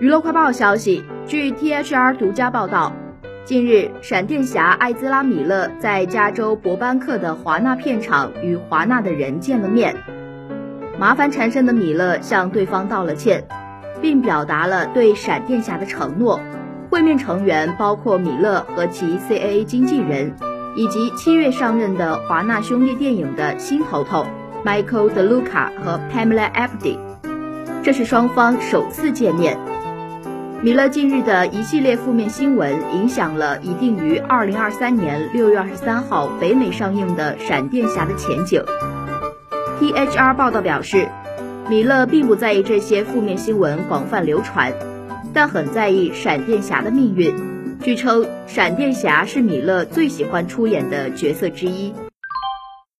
娱乐快报消息，据 THR 独家报道，近日，闪电侠艾兹拉·米勒在加州伯班克的华纳片场与华纳的人见了面。麻烦缠身的米勒向对方道了歉，并表达了对闪电侠的承诺。会面成员包括米勒和其 CAA 经纪人，以及七月上任的华纳兄弟电影的新头头 Michael DeLuca 和 Pamela Abdy。这是双方首次见面。米勒近日的一系列负面新闻影响了已定于二零二三年六月二十三号北美上映的《闪电侠》的前景。THR 报道表示，米勒并不在意这些负面新闻广泛流传，但很在意闪电侠的命运。据称，闪电侠是米勒最喜欢出演的角色之一。